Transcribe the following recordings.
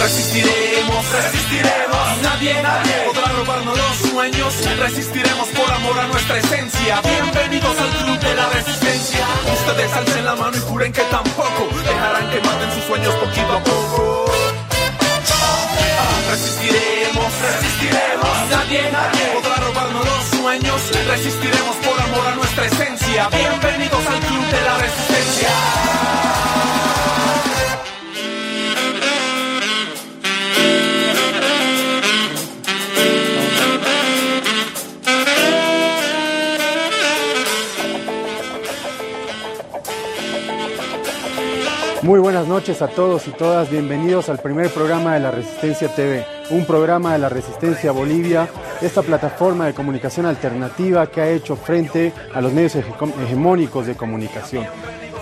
Resistiremos, resistiremos. Nadie, nadie podrá robarnos los sueños. Resistiremos por amor a nuestra esencia. Bienvenidos al club de la resistencia. Ustedes alcen la mano y juren que tampoco dejarán que maten sus sueños poquito a poco. Resistiremos, resistiremos. Nadie, nadie podrá robarnos los sueños. Resistiremos por amor a nuestra esencia. Bienvenidos al club de la resistencia. Muy buenas noches a todos y todas, bienvenidos al primer programa de la Resistencia TV, un programa de la Resistencia Bolivia, esta plataforma de comunicación alternativa que ha hecho frente a los medios hegemónicos de comunicación.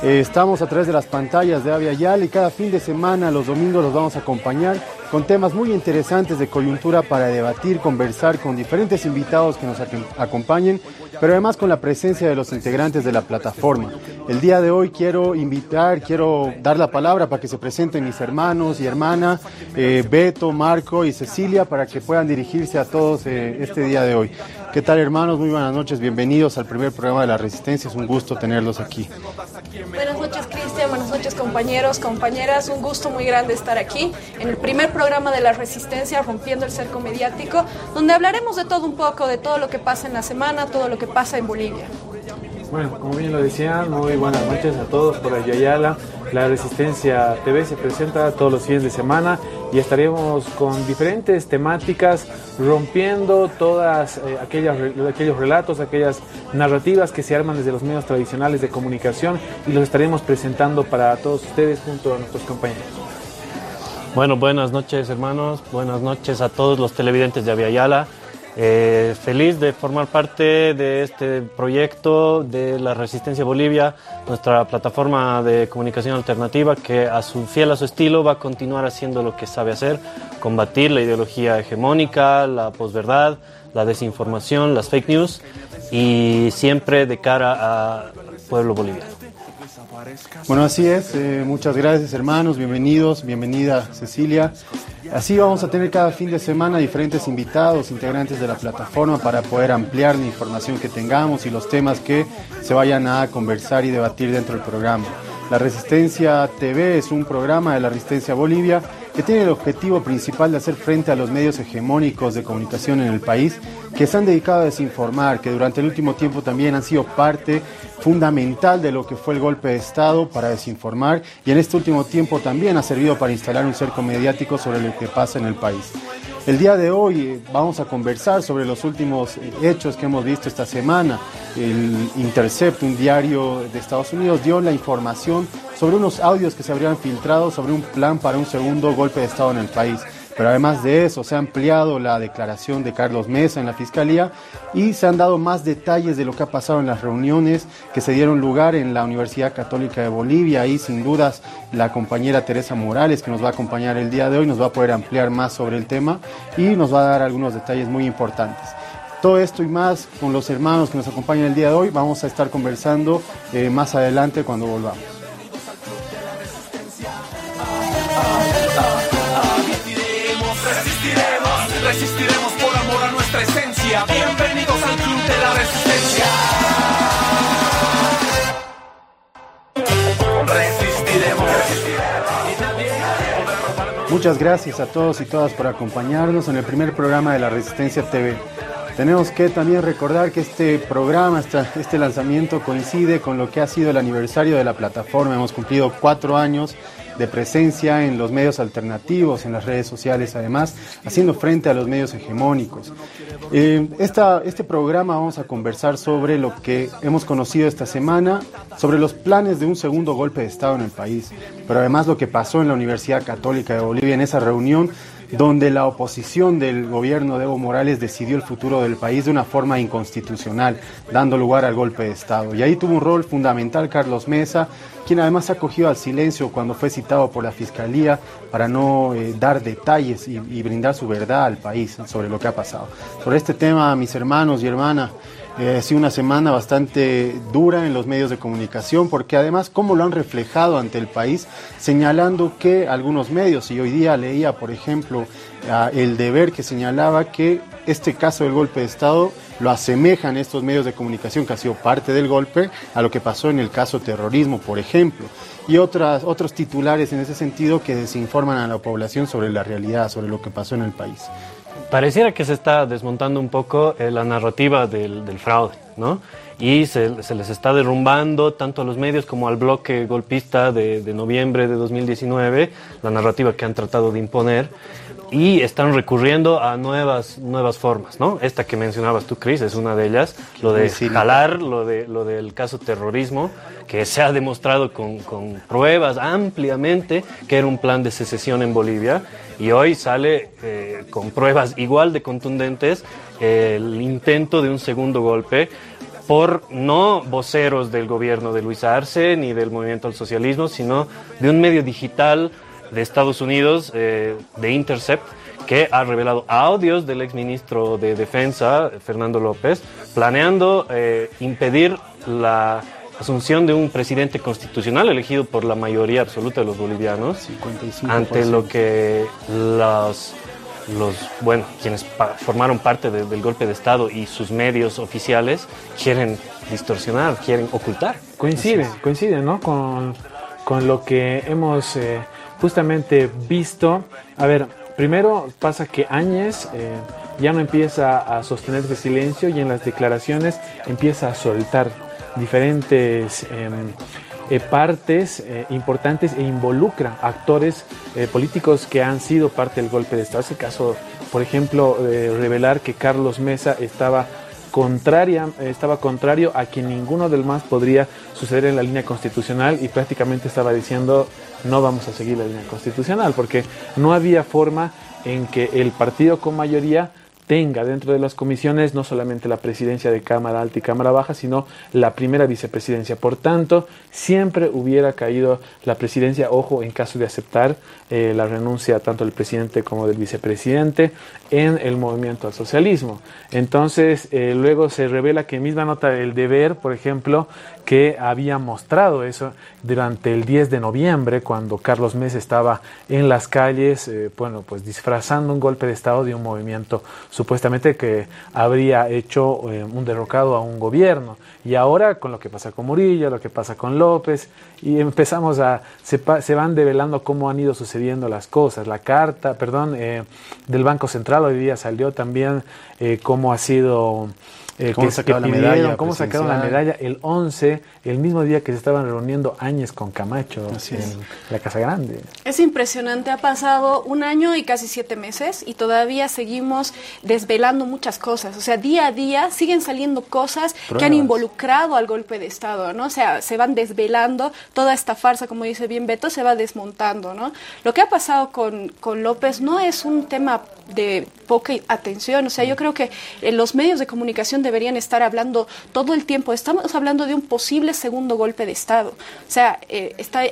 Eh, estamos a través de las pantallas de Avia Yal y cada fin de semana, los domingos, los vamos a acompañar con temas muy interesantes de coyuntura para debatir, conversar con diferentes invitados que nos acompañen, pero además con la presencia de los integrantes de la plataforma. El día de hoy quiero invitar, quiero dar la palabra para que se presenten mis hermanos y hermanas, eh, Beto, Marco y Cecilia, para que puedan dirigirse a todos eh, este día de hoy. ¿Qué tal hermanos? Muy buenas noches, bienvenidos al primer programa de la Resistencia, es un gusto tenerlos aquí. Buenas noches Cristian, buenas noches compañeros, compañeras, un gusto muy grande estar aquí en el primer programa de la Resistencia, Rompiendo el Cerco Mediático, donde hablaremos de todo un poco, de todo lo que pasa en la semana, todo lo que pasa en Bolivia. Bueno, como bien lo decían, muy buenas noches a todos por Ayala. La Resistencia TV se presenta todos los fines de semana y estaremos con diferentes temáticas rompiendo todas eh, aquellas, aquellos relatos, aquellas narrativas que se arman desde los medios tradicionales de comunicación y los estaremos presentando para todos ustedes junto a nuestros compañeros. Bueno, buenas noches hermanos, buenas noches a todos los televidentes de Aviala. Eh, feliz de formar parte de este proyecto de la Resistencia Bolivia, nuestra plataforma de comunicación alternativa que a su fiel a su estilo va a continuar haciendo lo que sabe hacer, combatir la ideología hegemónica, la posverdad, la desinformación, las fake news y siempre de cara al pueblo boliviano. Bueno, así es. Eh, muchas gracias, hermanos. Bienvenidos, bienvenida, Cecilia. Así vamos a tener cada fin de semana diferentes invitados, integrantes de la plataforma, para poder ampliar la información que tengamos y los temas que se vayan a conversar y debatir dentro del programa. La Resistencia TV es un programa de la Resistencia Bolivia que tiene el objetivo principal de hacer frente a los medios hegemónicos de comunicación en el país que se han dedicado a desinformar, que durante el último tiempo también han sido parte fundamental de lo que fue el golpe de Estado para desinformar y en este último tiempo también ha servido para instalar un cerco mediático sobre lo que pasa en el país. El día de hoy eh, vamos a conversar sobre los últimos eh, hechos que hemos visto esta semana. El Intercept, un diario de Estados Unidos, dio la información sobre unos audios que se habrían filtrado sobre un plan para un segundo golpe de Estado en el país. Pero además de eso, se ha ampliado la declaración de Carlos Mesa en la Fiscalía y se han dado más detalles de lo que ha pasado en las reuniones que se dieron lugar en la Universidad Católica de Bolivia. Y sin dudas la compañera Teresa Morales, que nos va a acompañar el día de hoy, nos va a poder ampliar más sobre el tema y nos va a dar algunos detalles muy importantes. Todo esto y más con los hermanos que nos acompañan el día de hoy, vamos a estar conversando eh, más adelante cuando volvamos. Resistiremos, Muchas gracias a todos y todas por acompañarnos en el primer programa de la Resistencia TV. Tenemos que también recordar que este programa, este lanzamiento coincide con lo que ha sido el aniversario de la plataforma. Hemos cumplido cuatro años de presencia en los medios alternativos, en las redes sociales además, haciendo frente a los medios hegemónicos. Eh, este programa vamos a conversar sobre lo que hemos conocido esta semana, sobre los planes de un segundo golpe de Estado en el país, pero además lo que pasó en la Universidad Católica de Bolivia en esa reunión donde la oposición del gobierno de Evo Morales decidió el futuro del país de una forma inconstitucional, dando lugar al golpe de Estado. Y ahí tuvo un rol fundamental Carlos Mesa, quien además ha cogido al silencio cuando fue citado por la Fiscalía para no eh, dar detalles y, brindar su verdad al país sobre lo que ha pasado. Sobre este tema, mis hermanos y hermanas, eh, ha sido una semana bastante dura en los medios de comunicación, porque además, cómo lo han reflejado ante el país, señalando que algunos medios, y hoy día leía, por ejemplo, el deber que señalaba que este caso del golpe de Estado lo asemejan estos medios de comunicación que ha sido parte del golpe a lo que pasó en el caso terrorismo, por ejemplo, y otras, otros titulares en ese sentido que desinforman a la población sobre la realidad, sobre lo que pasó en el país. Pareciera que se está desmontando un poco eh, la narrativa del, fraude, ¿no? Y se, les está derrumbando tanto a los medios como al bloque golpista de, de noviembre de 2019, la narrativa que han tratado de imponer y están recurriendo a nuevas, nuevas formas, ¿no? Esta que mencionabas tú, Cris, es una de ellas, lo de jalar, lo, de, lo del caso terrorismo, que se ha demostrado con, con, pruebas ampliamente que era un plan de secesión en Bolivia. Y hoy sale eh, con pruebas igual de contundentes el intento de un segundo golpe por no voceros del gobierno de Luis Arce ni del movimiento al socialismo, sino de un medio digital de Estados Unidos, eh, de Intercept, que ha revelado audios del exministro de Defensa, Fernando López, planeando eh, impedir la asunción de un presidente constitucional elegido por la mayoría absoluta de los bolivianos, ante lo que los, los bueno, quienes formaron parte del golpe de Estado y sus medios oficiales quieren distorsionar, quieren ocultar. Coincide, coincide, ¿no? Con, con lo que hemos... Eh, justamente visto, a ver, primero pasa que Áñez eh, ya no empieza a sostenerse silencio y en las declaraciones empieza a soltar diferentes em, eh, partes eh, importantes e involucra actores políticos que han sido parte del golpe de Estado. Ese caso, por ejemplo, revelar que Carlos Mesa estaba contraria, estaba contrario a que ninguno del más podría suceder en la línea constitucional y prácticamente estaba diciendo no vamos a seguir la línea constitucional porque no había forma en que el partido con mayoría tenga dentro de las comisiones no solamente la presidencia de Cámara Alta y Cámara Baja, sino la primera vicepresidencia. Por tanto, siempre hubiera caído la presidencia, ojo, en caso de aceptar eh, la renuncia tanto del presidente como del vicepresidente en el movimiento al socialismo. Entonces, eh, luego se revela que misma nota del deber, por ejemplo, que había mostrado eso durante el 10 de noviembre, cuando Carlos Mesa estaba en las calles, eh, bueno, pues disfrazando un golpe de Estado de un movimiento supuestamente que habría hecho eh, un derrocado a un gobierno. Y ahora con lo que pasa con Murillo, lo que pasa con López, y empezamos a, se, se van develando cómo han ido sucediendo las cosas. La carta, perdón, eh, del Banco Central hoy día salió también cómo ha sido eh, ¿Cómo, sacaron, la medalla cómo sacaron la medalla el 11, el mismo día que se estaban reuniendo Áñez con Camacho en la Casa Grande. Es impresionante, ha pasado un año y casi siete meses y todavía seguimos desvelando muchas cosas. O sea, día a día siguen saliendo cosas que han involucrado al golpe de Estado, ¿no? O sea, se van desvelando, toda esta farsa, como dice bien Beto, se va desmontando, ¿no? Lo que ha pasado con, con López no es un tema de poca atención. O sea, yo creo que en los medios de comunicación deberían estar hablando todo el tiempo. Estamos hablando de un posible segundo golpe de Estado. O sea, eh, está,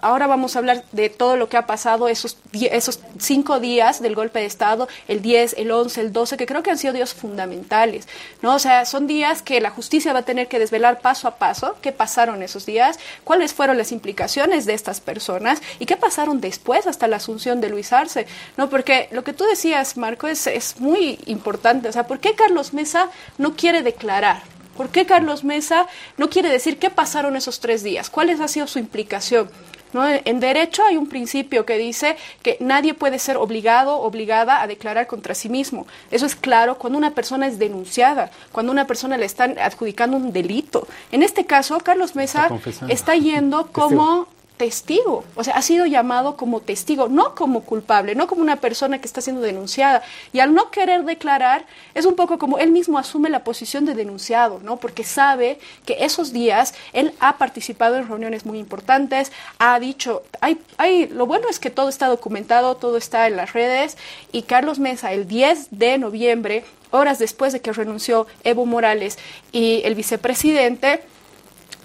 ahora vamos a hablar de todo lo que ha pasado esos, esos cinco días del golpe de Estado, el 10, el 11, el 12, que creo que han sido días fundamentales. ¿no? O sea, son días que la justicia va a tener que desvelar paso a paso qué pasaron esos días, cuáles fueron las implicaciones de estas personas y qué pasaron después hasta la asunción de Luis Arce. ¿no? Porque lo que tú decías, Marco, es, es muy importante. O sea, ¿por qué Carlos Mesa no quiere declarar? ¿Por qué Carlos Mesa no quiere decir qué pasaron esos tres días? ¿Cuál ha sido su implicación? ¿No? En derecho hay un principio que dice que nadie puede ser obligado, obligada a declarar contra sí mismo. Eso es claro cuando una persona es denunciada, cuando una persona le están adjudicando un delito. En este caso, Carlos Mesa está yendo como testigo, o sea, ha sido llamado como testigo, no como culpable, no como una persona que está siendo denunciada. Y al no querer declarar, es un poco como él mismo asume la posición de denunciado, ¿no? Porque sabe que esos días él ha participado en reuniones muy importantes, ha dicho, hay, hay, lo bueno es que todo está documentado, todo está en las redes, y Carlos Mesa, el 10 de noviembre, horas después de que renunció Evo Morales y el vicepresidente,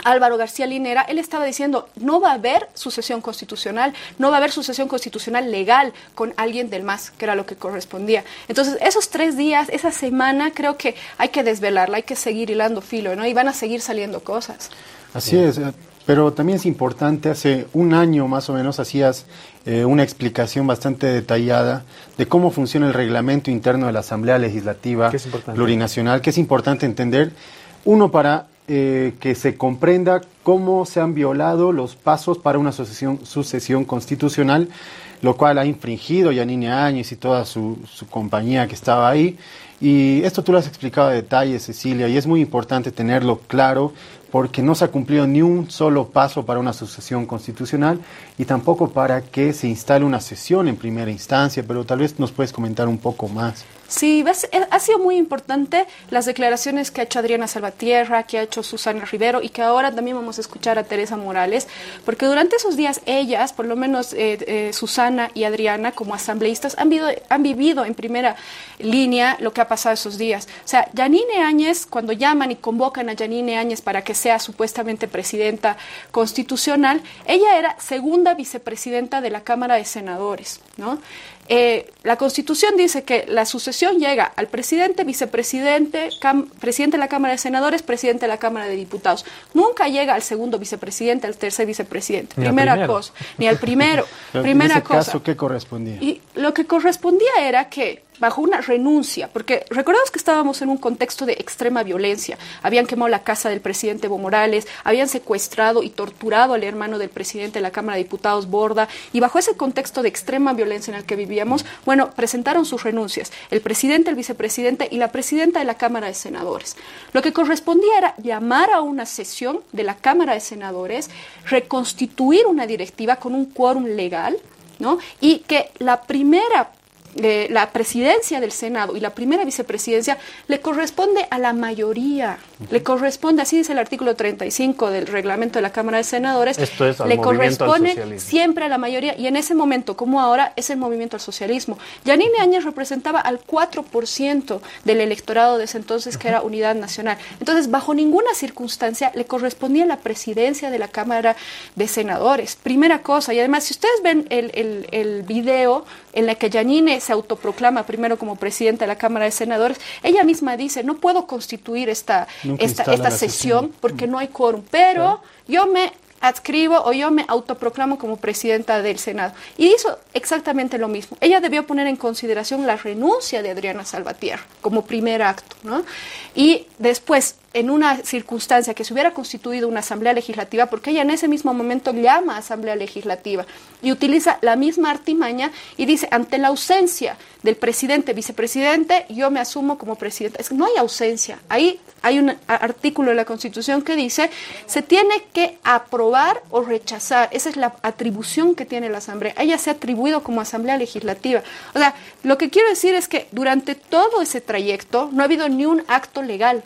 Álvaro García Linera, él estaba diciendo, no va a haber sucesión constitucional, no va a haber sucesión constitucional legal con alguien del MAS, que era lo que correspondía. Entonces, esos tres días, esa semana, creo que hay que desvelarla, hay que seguir hilando filo, ¿no? Y van a seguir saliendo cosas. Así es, eh, pero también es importante, hace un año más o menos hacías eh, una explicación bastante detallada de cómo funciona el reglamento interno de la Asamblea Legislativa Plurinacional, que es importante entender, uno para eh, que se comprenda cómo se han violado los pasos para una sucesión, sucesión constitucional, lo cual ha infringido Yanine Áñez y toda su, su, compañía que estaba ahí. Y esto tú lo has explicado a detalle, Cecilia, y es muy importante tenerlo claro porque no se ha cumplido ni un solo paso para una sucesión constitucional y tampoco para que se instale una sesión en primera instancia, pero tal vez nos puedes comentar un poco más. Sí, eh, ha sido muy importante las declaraciones que ha hecho Adriana Salvatierra, que ha hecho Susana Rivero y que ahora también vamos a escuchar a Teresa Morales, porque durante esos días ellas, por lo menos eh, eh, Susana y Adriana como asambleístas, han vivido, han vivido en primera línea lo que ha pasado esos días. O sea, Yanine Áñez, cuando llaman y convocan a Yanine Áñez para que sea supuestamente presidenta constitucional, ella era segunda vicepresidenta de la Cámara de Senadores, ¿no? Eh, la Constitución dice que la sucesión llega al presidente, vicepresidente, presidente de la Cámara de Senadores, presidente de la Cámara de Diputados. Nunca llega al segundo vicepresidente, al tercer vicepresidente. Primera cosa, ni al primero. Primera en ese cosa. Caso, ¿Qué correspondía? Y lo que correspondía era que bajo una renuncia, porque recordamos que estábamos en un contexto de extrema violencia. Habían quemado la casa del presidente Evo Morales, habían secuestrado y torturado al hermano del presidente de la Cámara de Diputados, Borda, y bajo ese contexto de extrema violencia en el que vivíamos, bueno, presentaron sus renuncias, el presidente, el vicepresidente y la presidenta de la Cámara de Senadores. Lo que correspondía era llamar a una sesión de la Cámara de Senadores, reconstituir una directiva con un quórum legal, ¿no? Y que la primera la presidencia del Senado y la primera vicepresidencia le corresponde a la mayoría, le corresponde, así dice el artículo 35 del reglamento de la Cámara de Senadores, le corresponde siempre a la mayoría y en ese momento, como ahora, es el movimiento al socialismo. Yanine Áñez representaba al 4% del electorado de ese entonces, que era Unidad Nacional. Entonces, bajo ninguna circunstancia le correspondía la presidencia de la Cámara de Senadores. Primera cosa, y además, si ustedes ven el, el, el video en el que Yanine se autoproclama primero como presidenta de la Cámara de Senadores, ella misma dice, no puedo constituir esta, esta, esta sesión, porque no hay quórum, pero yo me adscribo o yo me autoproclamo como presidenta del Senado. Y hizo exactamente lo mismo. Ella debió poner en consideración la renuncia de Adriana Salvatierra como primer acto, ¿no? Y después en una circunstancia que se hubiera constituido una asamblea legislativa, porque ella en ese mismo momento llama asamblea legislativa y utiliza la misma artimaña y dice, ante la ausencia del presidente, vicepresidente, yo me asumo como presidenta. Es que no hay ausencia. Ahí hay un artículo de la Constitución que dice, se tiene que aprobar o rechazar. Esa es la atribución que tiene la asamblea. Ella se ha atribuido como asamblea legislativa. O sea, lo que quiero decir es que durante todo ese trayecto no ha habido ni un acto legal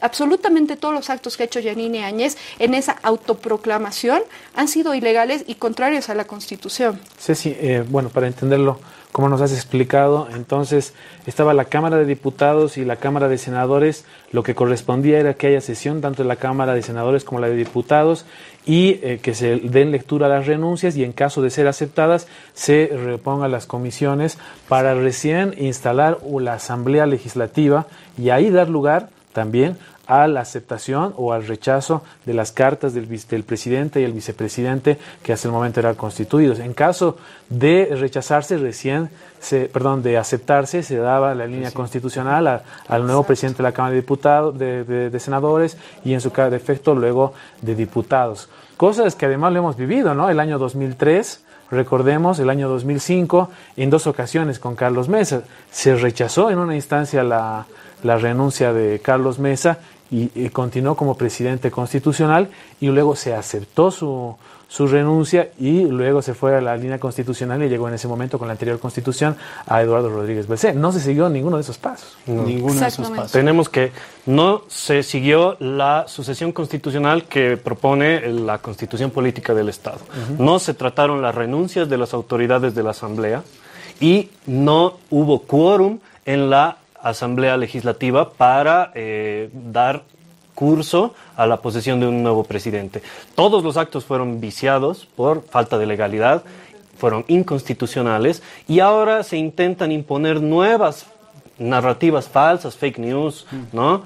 absolutamente todos los actos que ha hecho Yanine Áñez en esa autoproclamación han sido ilegales y contrarios a la Constitución. Ceci, eh, bueno, para entenderlo, como nos has explicado, entonces estaba la Cámara de Diputados y la Cámara de Senadores, lo que correspondía era que haya sesión tanto de la Cámara de Senadores como la de Diputados y eh, que se den lectura a las renuncias y en caso de ser aceptadas se repongan las comisiones para recién instalar la Asamblea Legislativa y ahí dar lugar también a la aceptación o al rechazo de las cartas del, del, presidente y el vicepresidente que hasta el momento eran constituidos. En caso de rechazarse, recién, se, perdón, de aceptarse, se daba la línea constitucional al nuevo presidente de la Cámara de Diputados, de, senadores y en su caso de efecto luego de diputados. Cosas que además lo hemos vivido, ¿no? El año 2003. Recordemos, el año 2005, en dos ocasiones con Carlos Mesa, se rechazó en una instancia la, la renuncia de Carlos Mesa y, continuó como presidente constitucional y luego se aceptó su, su renuncia y luego se fue a la línea constitucional y llegó en ese momento con la anterior constitución a Eduardo Rodríguez Belcé. No se siguió ninguno de esos pasos. Ninguno de esos pasos. Tenemos que no se siguió la sucesión constitucional que propone la constitución política del Estado. No se trataron las renuncias de las autoridades de la Asamblea y no hubo quórum en la Asamblea Legislativa para eh, dar curso a la posesión de un nuevo presidente. Todos los actos fueron viciados por falta de legalidad, fueron inconstitucionales y ahora se intentan imponer nuevas narrativas falsas, fake news, ¿no?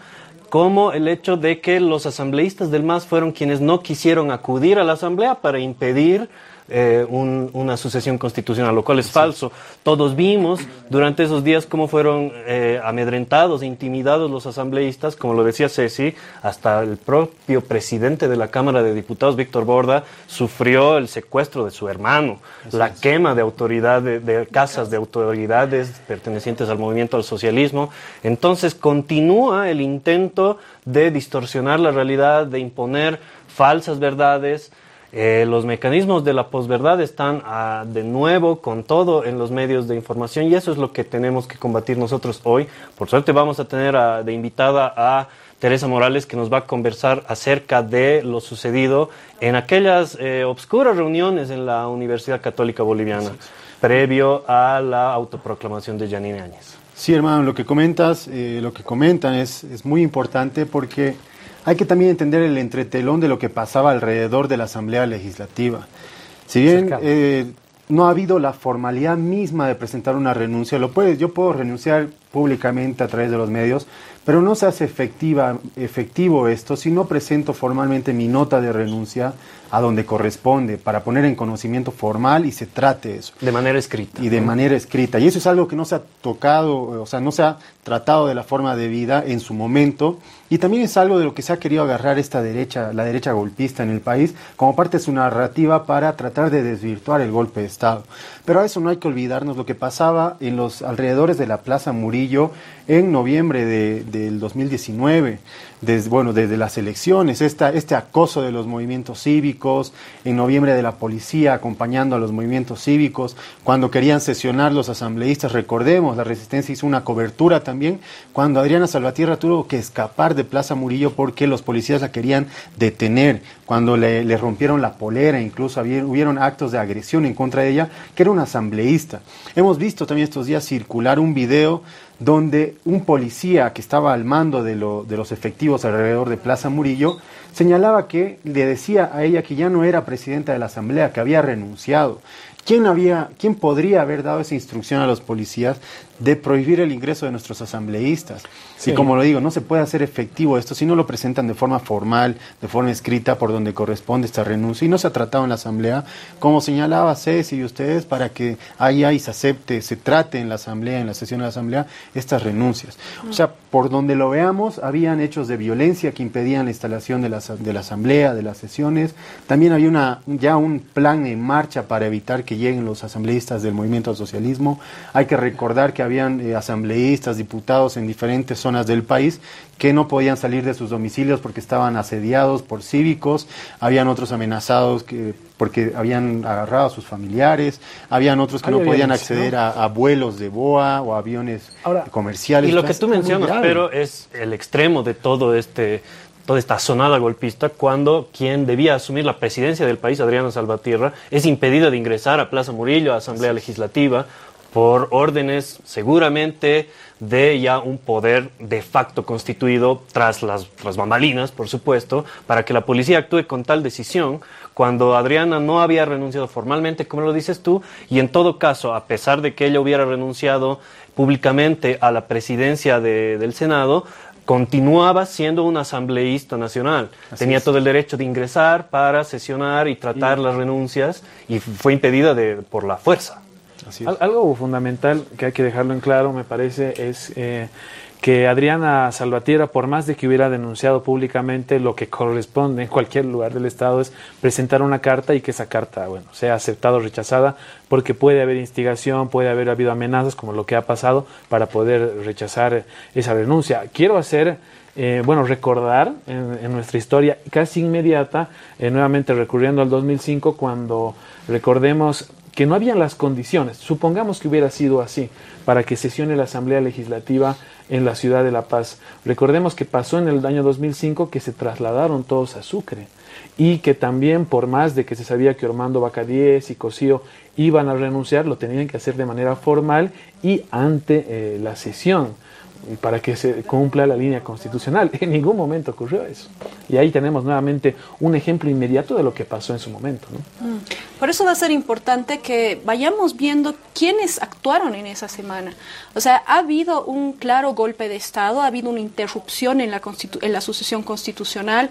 Como el hecho de que los asambleístas del MAS fueron quienes no quisieron acudir a la asamblea para impedir eh, una sucesión constitucional, lo cual es falso. Todos vimos durante esos días cómo fueron eh, amedrentados e intimidados los asambleístas, como lo decía Ceci, hasta el propio presidente de la Cámara de Diputados, Víctor Borda, sufrió el secuestro de su hermano, la quema de autoridades, de casas de autoridades pertenecientes al movimiento al socialismo. Entonces continúa el intento de distorsionar la realidad, de imponer falsas verdades, eh, los mecanismos de la posverdad están ah, de nuevo con todo en los medios de información y eso es lo que tenemos que combatir nosotros hoy. Por suerte vamos a tener de invitada a Teresa Morales que nos va a conversar acerca de lo sucedido en aquellas eh, obscuras reuniones en la Universidad Católica Boliviana previo a la autoproclamación de Janine Áñez. Sí, hermano, lo que comentas, eh, lo que comentan es, es muy importante porque hay que también entender el entretelón de lo que pasaba alrededor de la Asamblea Legislativa. Si bien eh, no ha habido la formalidad misma de presentar una renuncia, lo puedes, yo puedo renunciar públicamente a través de los medios, pero no se hace efectiva, efectivo esto si no presento formalmente mi nota de renuncia a donde corresponde para poner en conocimiento formal y se trate eso. De manera escrita. Y de manera escrita. Y eso es algo que no se ha tocado, o sea, no se ha tratado de la forma de vida en su momento. Y también es algo de lo que se ha querido agarrar esta derecha, la derecha golpista en el país, como parte de su narrativa para tratar de desvirtuar el golpe de Estado. Pero a eso no hay que olvidarnos lo que pasaba en los alrededores de la Plaza Murillo en noviembre de, del 2019, desde, bueno, desde las elecciones, esta, este acoso de los movimientos cívicos, en noviembre de la policía acompañando a los movimientos cívicos, cuando querían sesionar los asambleístas, recordemos, la resistencia hizo una cobertura también, cuando Adriana Salvatierra tuvo que escapar de Plaza Murillo porque los policías la querían detener, cuando le, le rompieron la polera, incluso hubieron actos de agresión en contra de ella, que era una asambleísta. Hemos visto también estos días circular un video donde un policía que estaba al mando de, los efectivos alrededor de Plaza Murillo señalaba que le decía a ella que ya no era presidenta de la Asamblea, que había renunciado. ¿Quién, había, ¿Quién podría haber dado esa instrucción a los policías de prohibir el ingreso de nuestros asambleístas? Y como lo digo, no se puede hacer efectivo esto si no lo presentan de forma formal, de forma escrita, por donde corresponde esta renuncia. Y no se ha tratado en la Asamblea, como señalaba Ceci y ustedes, para que ahí, ahí se acepte, se trate en la Asamblea, en la sesión de la Asamblea, estas renuncias. O sea, por donde lo veamos, habían hechos de violencia que impedían la instalación de la, de la Asamblea, de las sesiones. También había una, ya un plan en marcha para evitar que lleguen los asambleístas del movimiento al socialismo. Hay que recordar que habían eh, asambleístas, diputados en diferentes zonas del país que no podían salir de sus domicilios porque estaban asediados por cívicos, habían otros amenazados que, porque habían agarrado a sus familiares, habían otros que no podían acceder A, vuelos de boa o aviones comerciales. Y lo que tú mencionas, pero es el extremo de todo este toda esta sonada golpista cuando quien debía asumir la presidencia del país, Adriano Salvatierra, es impedido de ingresar a Plaza Murillo, a Asamblea Legislativa, por órdenes seguramente de ya un poder de facto constituido tras las, las, bambalinas, por supuesto, para que la policía actúe con tal decisión cuando Adriana no había renunciado formalmente, como lo dices tú, y en todo caso, a pesar de que ella hubiera renunciado públicamente a la presidencia del Senado, continuaba siendo un asambleísta nacional. Tenía todo el derecho de ingresar para sesionar y tratar las renuncias y fue impedida de, por la fuerza. Algo fundamental que hay que dejarlo en claro, me parece, es eh, que Adriana Salvatierra, por más de que hubiera denunciado públicamente, lo que corresponde en cualquier lugar del Estado es presentar una carta y que esa carta, bueno, sea aceptada o rechazada, porque puede haber instigación, puede haber habido amenazas, como lo que ha pasado, para poder rechazar esa renuncia. Quiero hacer eh, bueno, recordar en, nuestra historia casi inmediata, eh, nuevamente recurriendo al 2005, cuando recordemos que no habían las condiciones, supongamos que hubiera sido así, para que sesione la Asamblea Legislativa en la ciudad de La Paz. Recordemos que pasó en el año 2005 que se trasladaron todos a Sucre y que también por más de que se sabía que Ormando Bacadíes y Cosío iban a renunciar, lo tenían que hacer de manera formal y ante eh, la sesión. Para que se cumpla la línea constitucional. En ningún momento ocurrió eso. Y ahí tenemos nuevamente un ejemplo inmediato de lo que pasó en su momento. Mm. Por eso va a ser importante que vayamos viendo quiénes actuaron en esa semana. O sea, ha habido un claro golpe de Estado, ha habido una interrupción en la, en la sucesión constitucional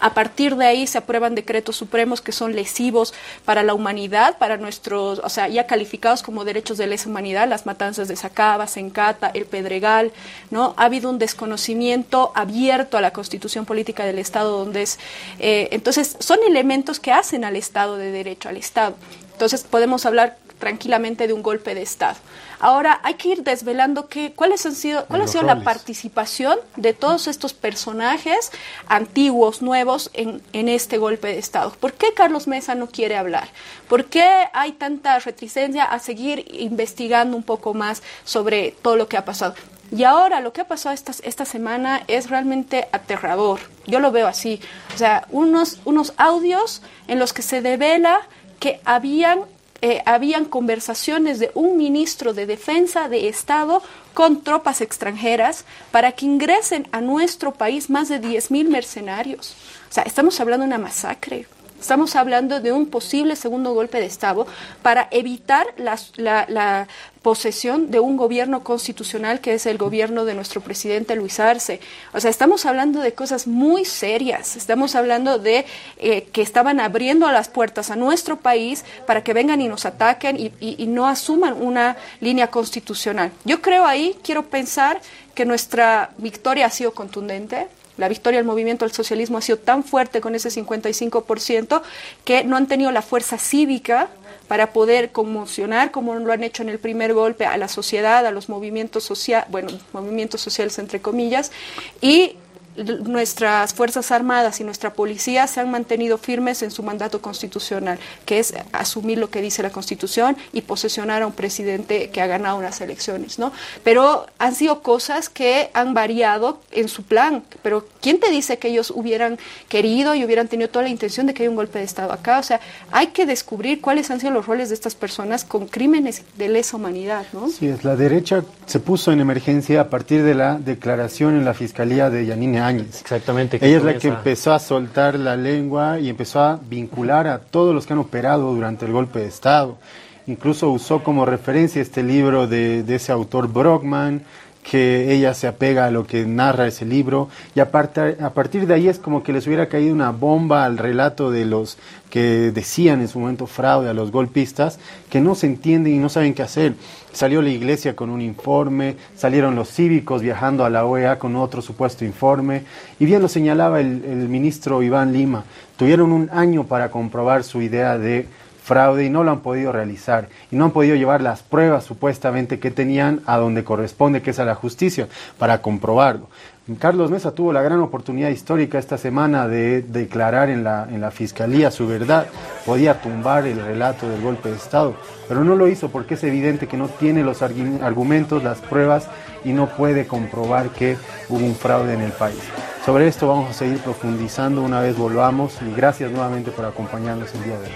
a partir de ahí se aprueban decretos supremos que son lesivos para la humanidad, para nuestros, o sea, ya calificados como derechos de lesa humanidad, las matanzas de Sacaba, Sencata, el Pedregal, ¿no? Ha habido un desconocimiento abierto a la constitución política del Estado, donde es, eh, entonces, son elementos que hacen al Estado de derecho, al Estado. Entonces, podemos hablar tranquilamente de un golpe de Estado. Ahora hay que ir desvelando que, cuáles han sido, cuál ha sido la participación de todos estos personajes antiguos, nuevos, en, en, este golpe de Estado. ¿Por qué Carlos Mesa no quiere hablar? ¿Por qué hay tanta reticencia a seguir investigando un poco más sobre todo lo que ha pasado? Y ahora lo que ha pasado esta, esta semana es realmente aterrador. Yo lo veo así. O sea, unos, unos audios en los que se devela que habían eh, habían conversaciones de un ministro de Defensa de Estado con tropas extranjeras para que ingresen a nuestro país más de 10.000 mercenarios. O sea, estamos hablando de una masacre. Estamos hablando de un posible segundo golpe de Estado para evitar la, la, posesión de un gobierno constitucional que es el gobierno de nuestro presidente Luis Arce. O sea, estamos hablando de cosas muy serias. Estamos hablando de eh, que estaban abriendo las puertas a nuestro país para que vengan y nos ataquen y, y no asuman una línea constitucional. Yo creo ahí, quiero pensar que nuestra victoria ha sido contundente, la victoria del movimiento del socialismo ha sido tan fuerte con ese 55% que no han tenido la fuerza cívica para poder conmocionar, como lo han hecho en el primer golpe, a la sociedad, a los movimientos sociales, bueno, movimientos sociales entre comillas, y nuestras Fuerzas Armadas y nuestra policía se han mantenido firmes en su mandato constitucional, que es asumir lo que dice la Constitución y posesionar a un presidente que ha ganado unas elecciones, ¿no? Pero han sido cosas que han variado en su plan, pero ¿quién te dice que ellos hubieran querido y hubieran tenido toda la intención de que haya un golpe de Estado acá? O sea, hay que descubrir cuáles han sido los roles de estas personas con crímenes de lesa humanidad, ¿no? Sí, es la derecha se puso en emergencia a partir de la declaración en la Fiscalía de Yanine Exactamente. Ella es la que empezó a soltar la lengua y empezó a vincular a todos los que han operado durante el golpe de Estado. Incluso usó como referencia este libro de, de ese autor Brockman, que ella se apega a lo que narra ese libro y a, a partir de ahí es como que les hubiera caído una bomba al relato de los que decían en su momento fraude a los golpistas, que no se entienden y no saben qué hacer. Salió la iglesia con un informe, salieron los cívicos viajando a la OEA con otro supuesto informe, y bien lo señalaba el, el ministro Iván Lima, tuvieron un año para comprobar su idea de fraude y no lo han podido realizar y no han podido llevar las pruebas supuestamente que tenían a donde corresponde, que es a la justicia, para comprobarlo. Carlos Mesa tuvo la gran oportunidad histórica esta semana de declarar en la, en la Fiscalía su verdad, podía tumbar el relato del golpe de Estado, pero no lo hizo porque es evidente que no tiene los argumentos, las pruebas y no puede comprobar que hubo un fraude en el país. Sobre esto vamos a seguir profundizando una vez volvamos y gracias nuevamente por acompañarnos el día de hoy.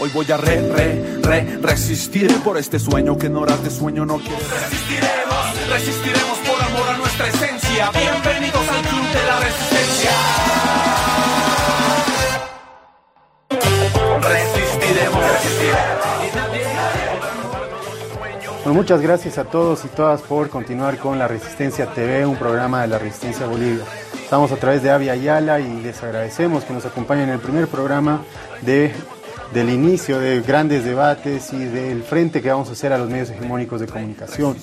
Hoy voy a re, re, re, resistir por este sueño que en horas de sueño no quiero. Resistiremos, resistiremos nuestra. Bienvenidos al club de la resistencia. Resistiremos, resistiremos. Bueno, muchas gracias a todos y todas por continuar con La Resistencia TV, un programa de la Resistencia Bolivia. Estamos a través de Avia Ayala y les agradecemos que nos acompañen en el primer programa de del inicio de grandes debates y del frente que vamos a hacer a los medios hegemónicos de comunicación.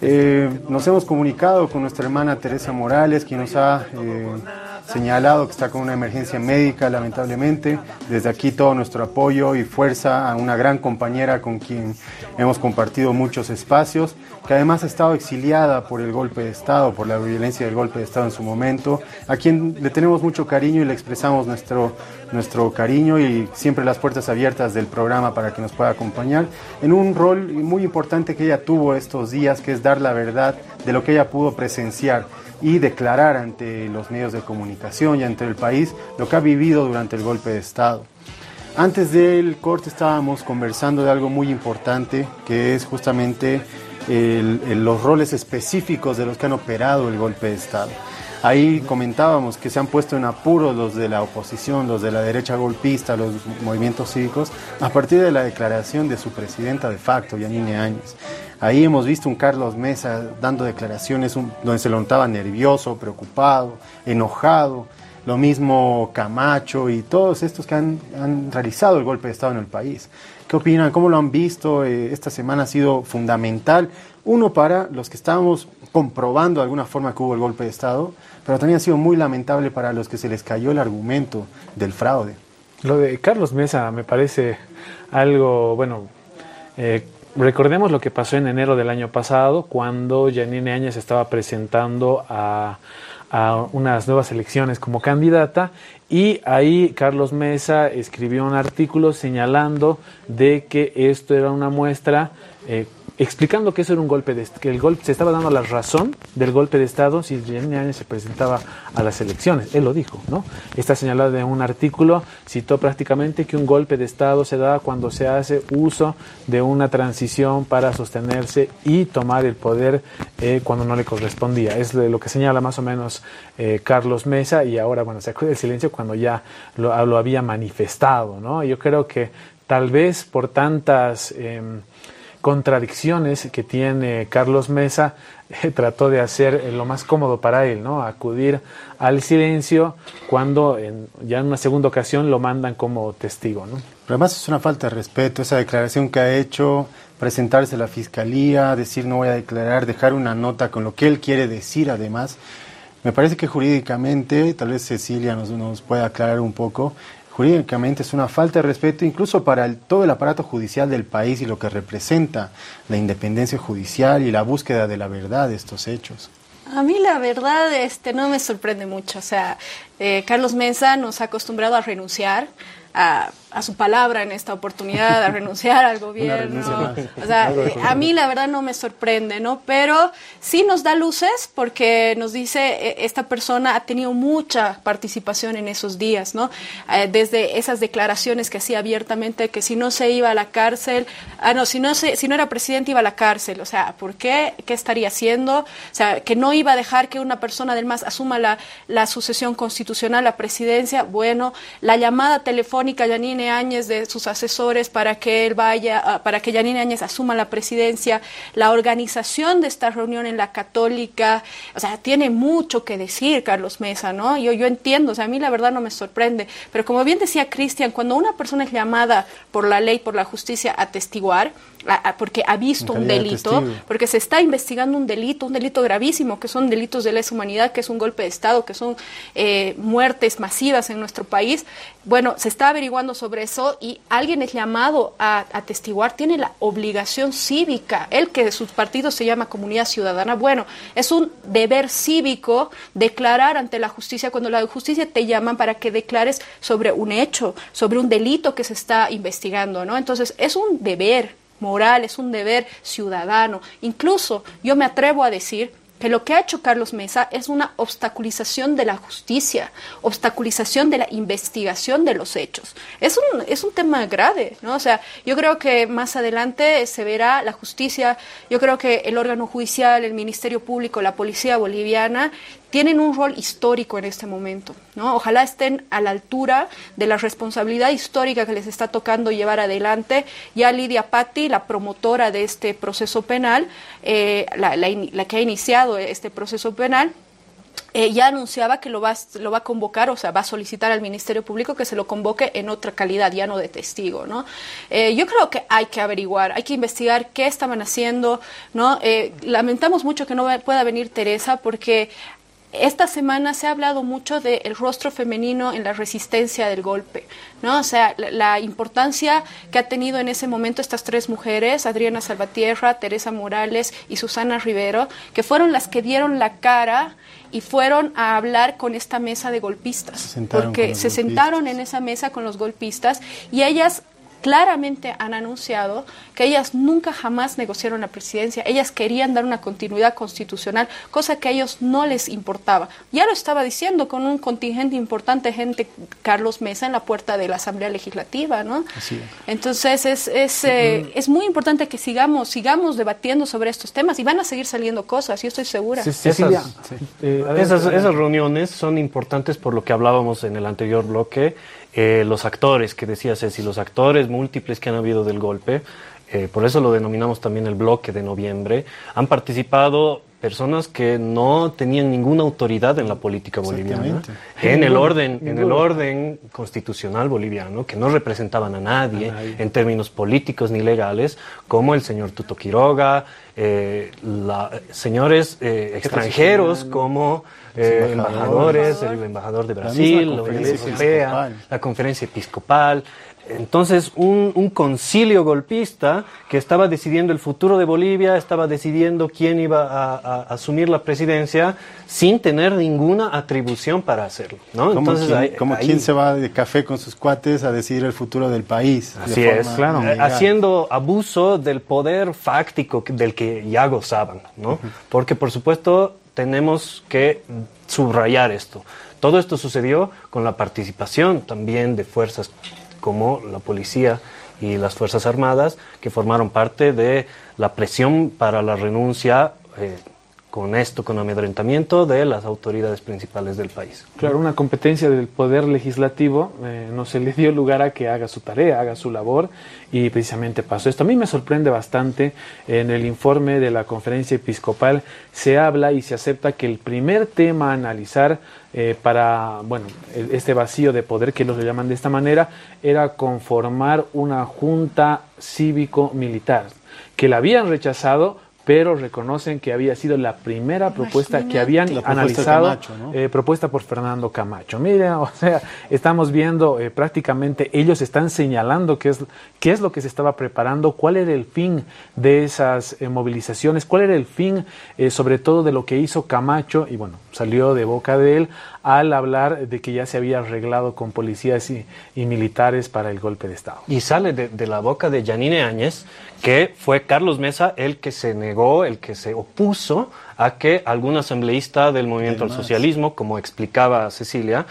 Eh, nos hemos comunicado con nuestra hermana Teresa Morales, quien nos ha eh, señalado que está con una emergencia médica, lamentablemente. Desde aquí todo nuestro apoyo y fuerza a una gran compañera con quien hemos compartido muchos espacios, que además ha estado exiliada por el golpe de Estado, por la violencia del golpe de Estado en su momento, a quien le tenemos mucho cariño y le expresamos nuestro, nuestro cariño y siempre las puertas abiertas del programa para que nos pueda acompañar en un rol muy importante que ella tuvo estos días, que es dar la verdad de lo que ella pudo presenciar y declarar ante los medios de comunicación y ante el país lo que ha vivido durante el golpe de Estado. Antes del corte estábamos conversando de algo muy importante que es justamente los roles específicos de los que han operado el golpe de Estado. Ahí comentábamos que se han puesto en apuro los de la oposición, los de la derecha golpista, los movimientos cívicos, a partir de la declaración de su presidenta de facto, Yanine Áñez. Ahí hemos visto un Carlos Mesa dando declaraciones donde se lo notaba nervioso, preocupado, enojado. Lo mismo Camacho y todos estos que han, han realizado el golpe de Estado en el país. ¿Qué opinan? ¿Cómo lo han visto? Eh, esta semana ha sido fundamental. Uno para los que estábamos comprobando de alguna forma que hubo el golpe de Estado, pero también ha sido muy lamentable para los que se les cayó el argumento del fraude. Lo de Carlos Mesa me parece algo, bueno, eh, recordemos lo que pasó en enero del año pasado, cuando Janine Áñez estaba presentando a, unas nuevas elecciones como candidata y ahí Carlos Mesa escribió un artículo señalando de que esto era una muestra eh, explicando que eso era un golpe de que el golpe se estaba dando la razón del golpe de estado si Jenny Áñez se presentaba a las elecciones. Él lo dijo, ¿no? Está señalado en un artículo, citó prácticamente que un golpe de estado se da cuando se hace uso de una transición para sostenerse y tomar el poder eh, cuando no le correspondía. Es lo que señala más o menos eh, Carlos Mesa y ahora, bueno, se acude el silencio cuando ya lo, había manifestado, ¿no? Yo creo que tal vez por tantas... Eh, contradicciones que tiene Carlos Mesa, eh, trató de hacer eh, lo más cómodo para él, ¿no? Acudir al silencio cuando ya en una segunda ocasión lo mandan como testigo, ¿no? Pero además es una falta de respeto esa declaración que ha hecho, presentarse a la fiscalía, decir no voy a declarar, dejar una nota con lo que él quiere decir además. Me parece que jurídicamente, tal vez Cecilia nos, nos pueda aclarar un poco, jurídicamente es una falta de respeto incluso para todo el aparato judicial del país y lo que representa la independencia judicial y la búsqueda de la verdad de estos hechos. A mí la verdad este, no me sorprende mucho. O sea, eh, Carlos Mesa nos ha acostumbrado a renunciar, a a su palabra en esta oportunidad, a renunciar al gobierno. O sea, eh, a mí la verdad no me sorprende, ¿no? Pero sí nos da luces porque nos dice, eh, esta persona ha tenido mucha participación en esos días, ¿no? Eh, desde esas declaraciones que hacía abiertamente que si no se iba a la cárcel, ah, no, si no, se, si no era presidente iba a la cárcel, o sea, ¿por qué? ¿Qué estaría haciendo? O sea, que no iba a dejar que una persona del MAS asuma la, la sucesión constitucional, la presidencia, bueno, la llamada telefónica, Janine Áñez de sus asesores para que él vaya, ah, para que Yanine Áñez asuma la presidencia, la organización de esta reunión en la Católica, o sea, tiene mucho que decir Carlos Mesa, ¿no? Yo, yo entiendo, o sea, a mí la verdad no me sorprende, pero como bien decía Cristian, cuando una persona es llamada por la ley, por la justicia a testiguar, porque ha visto un delito, porque se está investigando un delito, un delito gravísimo, que son delitos de lesa humanidad, que es un golpe de Estado, que son eh, muertes masivas en nuestro país. Bueno, se está averiguando sobre eso y alguien es llamado a atestiguar, tiene la obligación cívica, el que sus partidos se llama comunidad ciudadana. Bueno, es un deber cívico declarar ante la justicia cuando la justicia te llaman para que declares sobre un hecho, sobre un delito que se está investigando, ¿no? Entonces, es un deber moral, es un deber ciudadano. Incluso yo me atrevo a decir que lo que ha hecho Carlos Mesa es una obstaculización de la justicia, obstaculización de la investigación de los hechos. Es un, es un tema grave, ¿no? O sea, yo creo que más adelante se verá la justicia, yo creo que el órgano judicial, el Ministerio Público, la Policía Boliviana tienen un rol histórico en este momento. ¿no? Ojalá estén a la altura de la responsabilidad histórica que les está tocando llevar adelante. Ya Lidia Patti, la promotora de este proceso penal, eh, la, que ha iniciado este proceso penal, eh, ya anunciaba que lo va, lo va a convocar, o sea, va a solicitar al Ministerio Público que se lo convoque en otra calidad, ya no de testigo, ¿no? Eh, yo creo que hay que averiguar, hay que investigar qué estaban haciendo, ¿no? lamentamos mucho que no pueda venir Teresa porque esta semana se ha hablado mucho del rostro femenino en la resistencia del golpe, ¿no? O sea, la, importancia que ha tenido en ese momento estas tres mujeres, Adriana Salvatierra, Teresa Morales y Susana Rivero, que fueron las que dieron la cara y fueron a hablar con esta mesa de golpistas, porque se sentaron en esa mesa con los golpistas y ellas claramente han anunciado que ellas nunca jamás negociaron la presidencia, ellas querían dar una continuidad constitucional, cosa que a ellos no les importaba. Ya lo estaba diciendo con un contingente importante de gente, Carlos Mesa, en la puerta de la Asamblea Legislativa, ¿no? Entonces es, es, eh, es, muy importante que sigamos, sigamos debatiendo sobre estos temas y van a seguir saliendo cosas, yo estoy segura. Eh, esas, esas reuniones son importantes por lo que hablábamos en el anterior bloque eh, los actores, que decía Ceci, los actores múltiples que han habido del golpe, eh, por eso lo denominamos también el bloque de noviembre, han participado personas que no tenían ninguna autoridad en la política boliviana, en el orden, en el orden constitucional boliviano, que no representaban a nadie, en términos políticos ni legales, como el señor Tuto Quiroga, eh, señores extranjeros como eh, embajadores, el embajador de Brasil, la, Unión Europea, la conferencia episcopal. Entonces, un, concilio golpista que estaba decidiendo el futuro de Bolivia, estaba decidiendo quién iba a, asumir la presidencia sin tener ninguna atribución para hacerlo. ¿no? Como, Entonces, como quien se va de café con sus cuates a decidir el futuro del país. Así es, claro. Haciendo abuso del poder fáctico del que ya gozaban. ¿no? Porque, por supuesto, tenemos que subrayar esto. Todo esto sucedió con la participación también de fuerzas como la policía y las Fuerzas Armadas, que formaron parte de la presión para la renuncia eh, con esto, con amedrentamiento de las autoridades principales del país. Claro, una competencia del poder legislativo eh, no se le dio lugar a que haga su tarea, haga su labor y precisamente pasó esto. A mí me sorprende bastante en el informe de la conferencia episcopal se habla y se acepta que el primer tema a analizar eh, para, bueno, este vacío de poder que ellos le llaman de esta manera era conformar una junta cívico-militar que la habían rechazado pero reconocen que había sido la primera propuesta que habían analizado, eh, propuesta por Fernando Camacho. Miren, o sea, estamos viendo eh, prácticamente, ellos están señalando qué es, qué es lo que se estaba preparando, cuál era el fin de esas eh, movilizaciones, cuál era el fin sobre todo de lo que hizo Camacho, y bueno, salió de boca de él al hablar de que ya se había arreglado con policías y, militares para el golpe de Estado. Y sale de, la boca de Yanine Áñez que fue Carlos Mesa el que se negó, el que se opuso a que algún asambleísta del movimiento al socialismo, como explicaba Cecilia,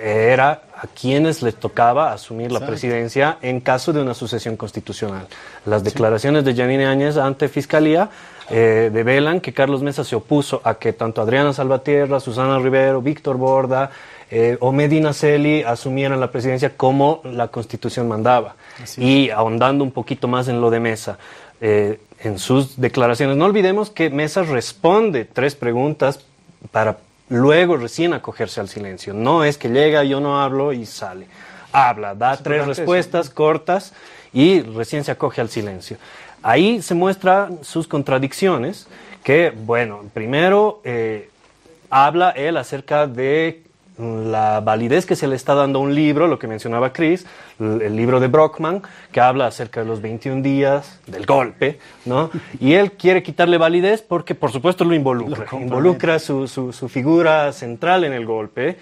era a quienes les tocaba asumir la presidencia en caso de una sucesión constitucional. Las declaraciones de Yanine Áñez ante Fiscalía eh, develan que Carlos Mesa se opuso a que tanto Adriana Salvatierra, Susana Rivero, Víctor Borda eh, o Medina Celi asumieran la presidencia como la constitución mandaba. Y ahondando un poquito más en lo de Mesa, eh, en sus declaraciones, no olvidemos que Mesa responde tres preguntas para luego recién acogerse al silencio. No es que llega, yo no hablo y sale. Habla, da tres respuestas cortas y recién se acoge al silencio. Ahí se muestran sus contradicciones, que, bueno, primero eh, habla él acerca de la validez que se le está dando a un libro, lo que mencionaba Chris, el libro de Brockman, que habla acerca de los 21 días del golpe, ¿no? Y él quiere quitarle validez porque, por supuesto, lo involucra. involucra su, su, su, figura central en el golpe,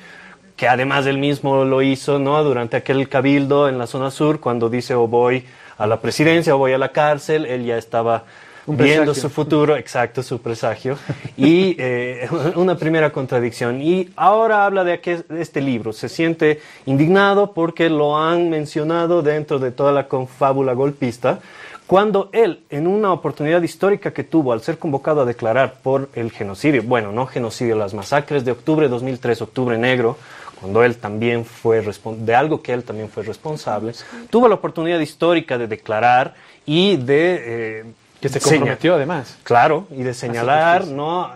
que además él mismo lo hizo, ¿no? Durante aquel cabildo en la zona sur, cuando dice, o voy a la presidencia o voy a la cárcel, él ya estaba viendo su futuro, exacto, su presagio, y eh, una primera contradicción. Y ahora habla de, que este libro, se siente indignado porque lo han mencionado dentro de toda la confábula golpista, cuando él, en una oportunidad histórica que tuvo al ser convocado a declarar por el genocidio, bueno, no genocidio, las masacres de octubre de 2003, octubre negro, cuando él también fue de algo que él también fue responsable, tuvo la oportunidad histórica de declarar y de eh, que se comprometió además. Claro, y de señalar ¿no?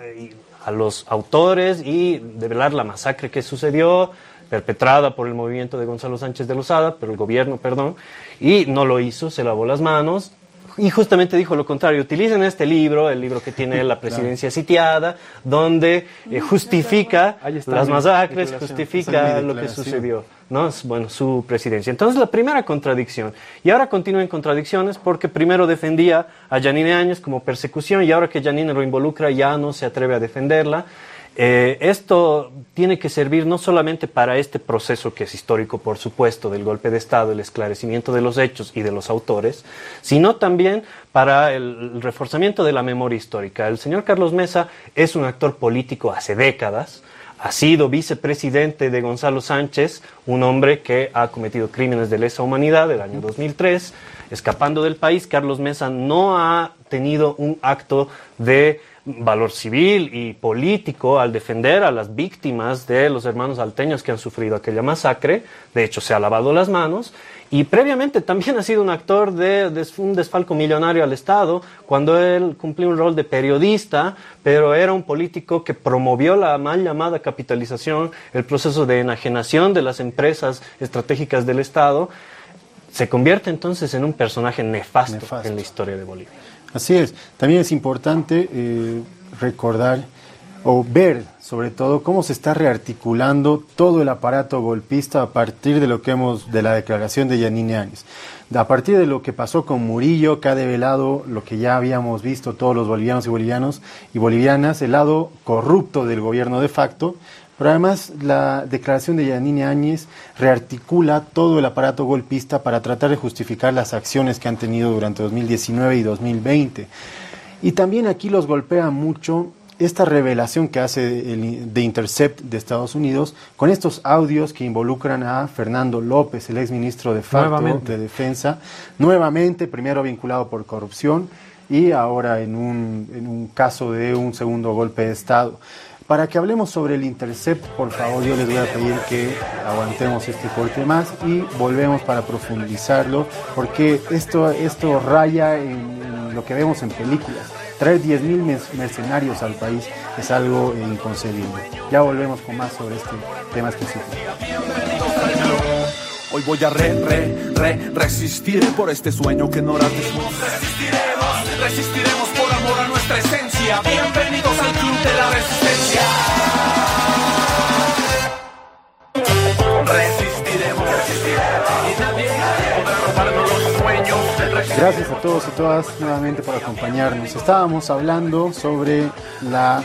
a los autores y de velar la masacre que sucedió, perpetrada por el movimiento de Gonzalo Sánchez de Lozada, pero el gobierno, perdón, y no lo hizo, se lavó las manos y justamente dijo lo contrario, utilicen este libro, el libro que tiene la presidencia sitiada, donde eh, justifica las masacres, justifica lo que sucedió, ¿no? Bueno, su presidencia. Entonces, la primera contradicción. Y ahora continúa en contradicciones porque primero defendía a Janine Áñez como persecución y ahora que Janine lo involucra ya no se atreve a defenderla. Eh, esto tiene que servir no solamente para este proceso que es histórico, por supuesto, del golpe de Estado, el esclarecimiento de los hechos y de los autores, sino también para el reforzamiento de la memoria histórica. El señor Carlos Mesa es un actor político hace décadas, ha sido vicepresidente de Gonzalo Sánchez, un hombre que ha cometido crímenes de lesa humanidad el año 2003. Escapando del país, Carlos Mesa no ha tenido un acto de valor civil y político al defender a las víctimas de los hermanos alteños que han sufrido aquella masacre. De hecho, se ha lavado las manos. Y previamente también ha sido un actor de, un desfalco millonario al Estado, cuando él cumplió un rol de periodista, pero era un político que promovió la mal llamada capitalización, el proceso de enajenación de las empresas estratégicas del Estado. Se convierte entonces en un personaje nefasto. en la historia de Bolivia. Así es. También es importante eh, recordar o ver sobre todo cómo se está rearticulando todo el aparato golpista a partir de lo que hemos de la declaración de Yanine Áñez. A partir de lo que pasó con Murillo, que ha develado lo que ya habíamos visto todos los bolivianos y bolivianos y bolivianas, el lado corrupto del gobierno de facto, pero además la declaración de Yanine Áñez rearticula todo el aparato golpista para tratar de justificar las acciones que han tenido durante 2019 y 2020. Y también aquí los golpea mucho esta revelación que hace el, de Intercept de Estados Unidos con estos audios que involucran a Fernando López, el exministro de facto de Defensa, nuevamente, primero vinculado por corrupción y ahora en un, en un caso de un segundo golpe de Estado. Para que hablemos sobre el Intercept, por favor, yo les voy a pedir que aguantemos este corte más y volvemos para profundizarlo, porque esto, esto raya en, lo que vemos en películas. Traer 10.000 mercenarios al país es algo inconcebible. Ya volvemos con más sobre este tema específico. Hoy voy a re, re, re, resistir por este sueño que no Resistiremos, resistiremos por amor a nuestra esencia. Bienvenidos al Club de la Resistencia. Gracias a todos y todas nuevamente por acompañarnos. Estábamos hablando sobre la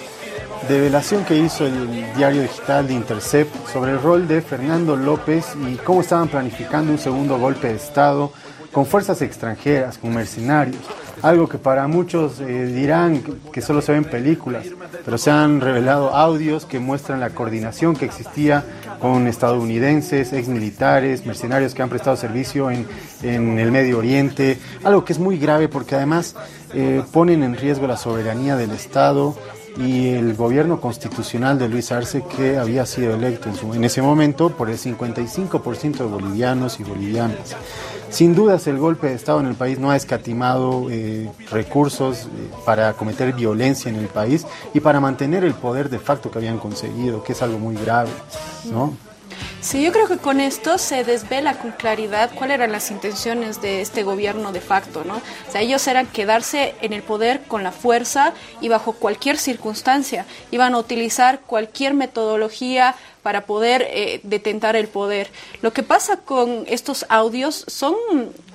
develación que hizo el diario digital de Intercept sobre el rol de Fernando López y cómo estaban planificando un segundo golpe de Estado con fuerzas extranjeras, con mercenarios. Algo que para muchos eh, dirán que solo se ven películas, pero se han revelado audios que muestran la coordinación que existía con estadounidenses, exmilitares, mercenarios que han prestado servicio en, en el Medio Oriente. Algo que es muy grave porque además eh, ponen en riesgo la soberanía del Estado y el gobierno constitucional de Luis Arce que había sido electo en, en ese momento por el 55% de bolivianos y bolivianas. Sin dudas el golpe de Estado en el país no ha escatimado eh, recursos eh, para cometer violencia en el país y para mantener el poder de facto que habían conseguido, que es algo muy grave, ¿no? Sí, yo creo que con esto se desvela con claridad cuáles eran las intenciones de este gobierno de facto, ¿no? O sea, ellos eran quedarse en el poder con la fuerza y bajo cualquier circunstancia. Iban a utilizar cualquier metodología para poder eh, detentar el poder. Lo que pasa con estos audios son,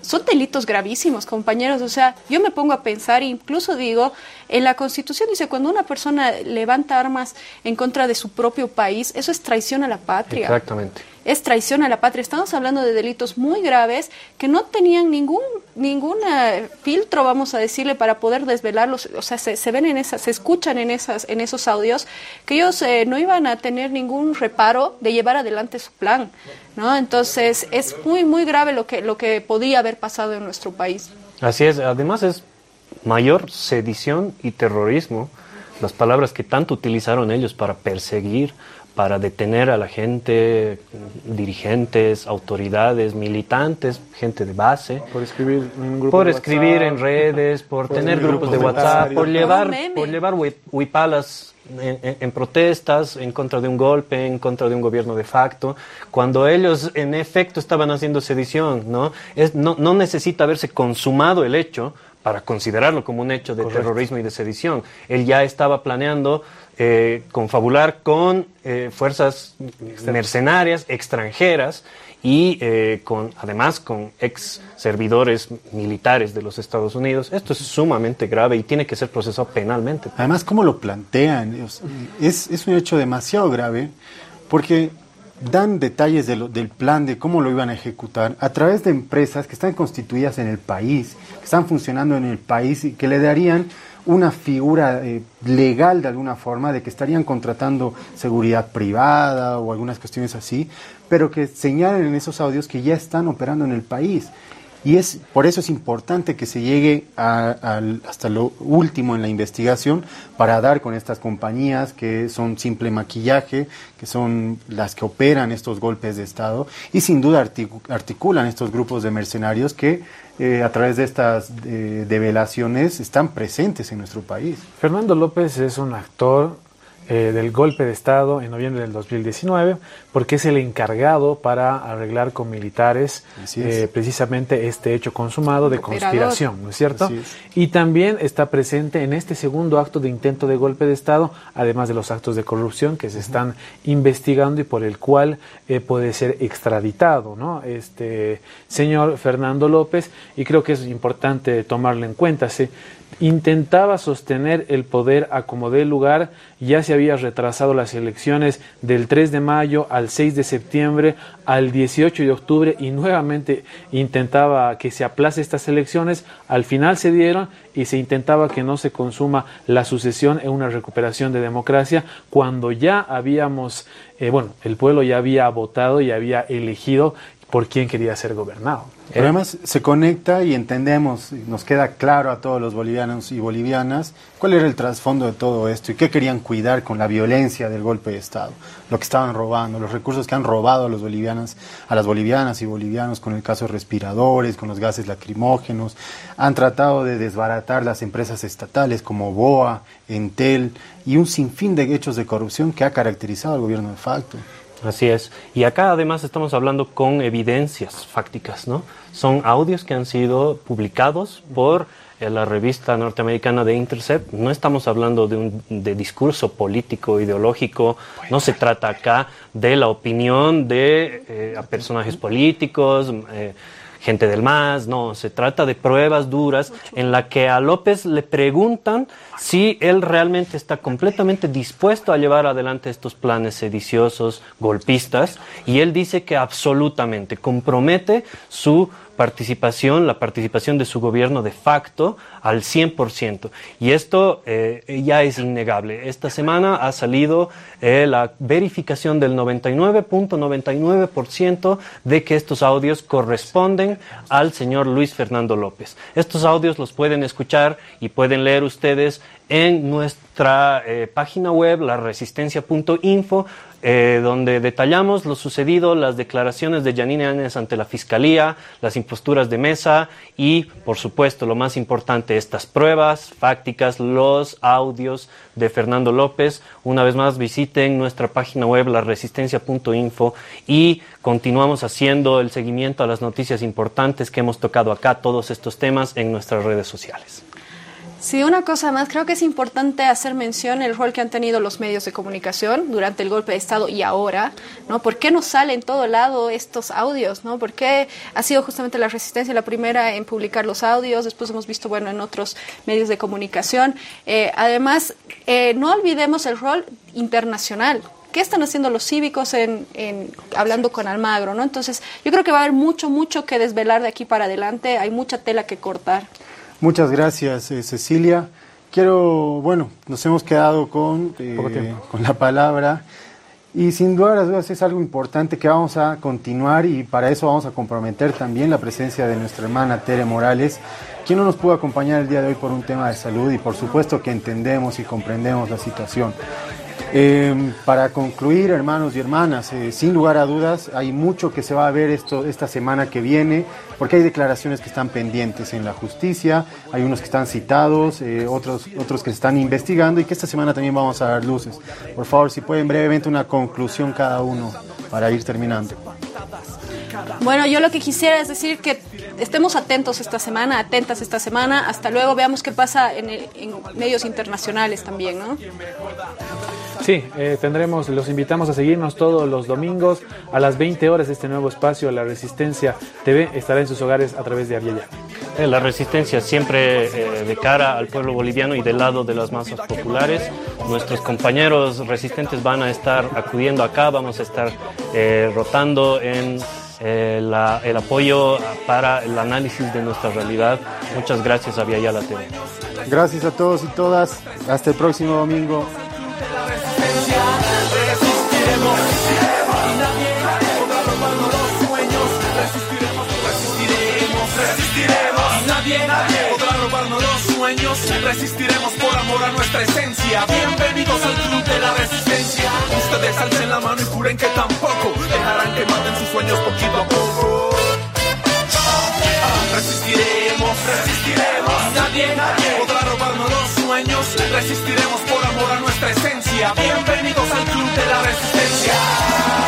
son delitos gravísimos, compañeros. O sea, yo me pongo a pensar, incluso digo, en la Constitución dice, cuando una persona levanta armas en contra de su propio país, eso es traición a la patria. Exactamente es traición a la patria. Estamos hablando de delitos muy graves que no tenían ningún ningún eh, filtro, vamos a decirle, para poder desvelarlos. O sea, se, ven en esas, se escuchan en esas, en esos audios que ellos eh, no iban a tener ningún reparo de llevar adelante su plan, ¿no? Entonces es muy muy grave lo que lo que podía haber pasado en nuestro país. Así es. Además es mayor sedición y terrorismo las palabras que tanto utilizaron ellos para perseguir para detener a la gente, dirigentes, autoridades, militantes, gente de base. Por escribir en, por escribir en redes, por, tener grupos, de WhatsApp, por llevar, por llevar huipalas en, protestas en contra de un golpe, en contra de un gobierno de facto, cuando ellos en efecto estaban haciendo sedición, ¿no? Es, no, no necesita haberse consumado el hecho para considerarlo como un hecho de terrorismo y de sedición. Él ya estaba planeando eh, confabular con eh, fuerzas mercenarias extranjeras y eh, con, además con ex servidores militares de los Estados Unidos. Esto es sumamente grave y tiene que ser procesado penalmente. Además, ¿cómo lo plantean? Es, es un hecho demasiado grave porque dan detalles del plan de cómo lo iban a ejecutar a través de empresas que están constituidas en el país, que están funcionando en el país y que le darían una figura eh, legal de alguna forma de que estarían contratando seguridad privada o algunas cuestiones así, pero que señalen en esos audios que ya están operando en el país. Y es por eso es importante que se llegue hasta lo último en la investigación para dar con estas compañías que son simple maquillaje, que son las que operan estos golpes de Estado y sin duda articulan estos grupos de mercenarios que eh, a través de estas eh, develaciones están presentes en nuestro país. Fernando López es un actor eh, del golpe de Estado en noviembre del 2019, porque es el encargado para arreglar con militares eh, precisamente este hecho consumado de conspiración, ¿no es cierto? Y también está presente en este segundo acto de intento de golpe de Estado, además de los actos de corrupción que se están investigando y por el cual eh, puede ser extraditado, ¿no? Este señor Fernando López, y creo que es importante tomarlo en cuenta. ¿sí? Intentaba sostener el poder a como dé lugar, ya se había retrasado las elecciones del 3 de mayo al 6 de septiembre al 18 de octubre y nuevamente intentaba que se aplace estas elecciones, al final se dieron y se intentaba que no se consuma la sucesión en una recuperación de democracia. Cuando ya habíamos, eh, bueno, el pueblo ya había votado y había elegido por quién quería ser gobernado. Pero además se conecta y entendemos, nos queda claro a todos los bolivianos y bolivianas cuál era el trasfondo de todo esto y qué querían cuidar con la violencia del golpe de Estado, lo que estaban robando, los recursos que han robado a los bolivianos, a las bolivianas y bolivianos con el caso de respiradores, con los gases lacrimógenos, han tratado de desbaratar las empresas estatales como BOA, Entel y un sinfín de hechos de corrupción que ha caracterizado al gobierno de facto. Así es. Y acá además estamos hablando con evidencias fácticas, ¿no? Son audios que han sido publicados por eh, la revista norteamericana de Intercept. No estamos hablando de un de discurso político, ideológico. No se trata acá de la opinión de eh, personajes políticos. Eh, gente del MAS, no, se trata de pruebas duras en la que a López le preguntan si él realmente está completamente dispuesto a llevar adelante estos planes sediciosos, golpistas, y él dice que absolutamente compromete su participación, la participación de su gobierno de facto al 100%. Y esto eh, ya es innegable. Esta semana ha salido eh, la verificación del 99.99% de que estos audios corresponden al señor Luis Fernando López. Estos audios los pueden escuchar y pueden leer ustedes en nuestra eh, página web, laresistencia.info, eh, donde detallamos lo sucedido, las declaraciones de Janine Áñez ante la Fiscalía, las imposturas de mesa y, por supuesto, lo más importante, estas pruebas fácticas, los audios de Fernando López. Una vez más, visiten nuestra página web, laresistencia.info y continuamos haciendo el seguimiento a las noticias importantes que hemos tocado acá, todos estos temas en nuestras redes sociales. Sí, una cosa más, creo que es importante hacer mención el rol que han tenido los medios de comunicación durante el golpe de Estado y ahora, ¿no? ¿Por qué no salen en todo lado estos audios, ¿no? ¿Por qué ha sido justamente la resistencia la primera en publicar los audios? Después hemos visto, bueno, en otros medios de comunicación. Eh, además, eh, no olvidemos el rol internacional, ¿Qué están haciendo los cívicos en, en, hablando con Almagro? ¿no? Entonces, yo creo que va a haber mucho, mucho que desvelar de aquí para adelante. Hay mucha tela que cortar. Muchas gracias, eh, Cecilia. Quiero, bueno, nos hemos quedado con, eh, con la palabra y sin duda las dudas es algo importante que vamos a continuar y para eso vamos a comprometer también la presencia de nuestra hermana Tere Morales, quien no nos pudo acompañar el día de hoy por un tema de salud y por supuesto que entendemos y comprendemos la situación. Eh, para concluir, hermanos y hermanas, eh, sin lugar a dudas, hay mucho que se va a ver esto, esta semana que viene, porque hay declaraciones que están pendientes en la justicia, hay unos que están citados, eh, otros, otros que se están investigando y que esta semana también vamos a dar luces. Por favor, si pueden brevemente una conclusión cada uno para ir terminando. Bueno, yo lo que quisiera es decir que estemos atentos esta semana, atentas esta semana. Hasta luego, veamos qué pasa en, en medios internacionales también, ¿no? Sí, eh, tendremos, los invitamos a seguirnos todos los domingos a las 20 horas. Este nuevo espacio, La Resistencia TV, estará en sus hogares a través de Aviala. Eh, la resistencia siempre eh, de cara al pueblo boliviano y del lado de las masas populares. Nuestros compañeros resistentes van a estar acudiendo acá, vamos a estar rotando en el apoyo para el análisis de nuestra realidad. Muchas gracias a Viayala TV. Gracias a todos y todas. Hasta el próximo domingo. Nadie, nadie podrá robarnos los sueños. Resistiremos por amor a nuestra esencia. Bienvenidos al club de la resistencia. Ustedes alcen la mano y juren que tampoco dejarán que maten sus sueños poquito a poco. Resistiremos, resistiremos. Nadie, nadie podrá robarnos los resistiremos por amor a nuestra esencia. Bienvenidos al Club de la Resistencia.